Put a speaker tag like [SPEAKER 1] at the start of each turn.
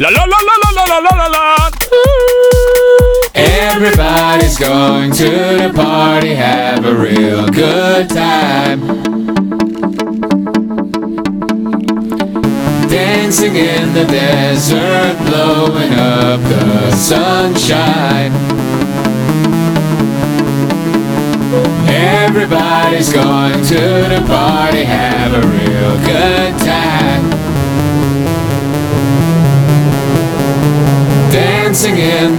[SPEAKER 1] La la la la la la la la la.
[SPEAKER 2] Everybody's going to the party, have a real good time. Dancing in the desert, blowing up the sunshine. Everybody's going to the party, have a real good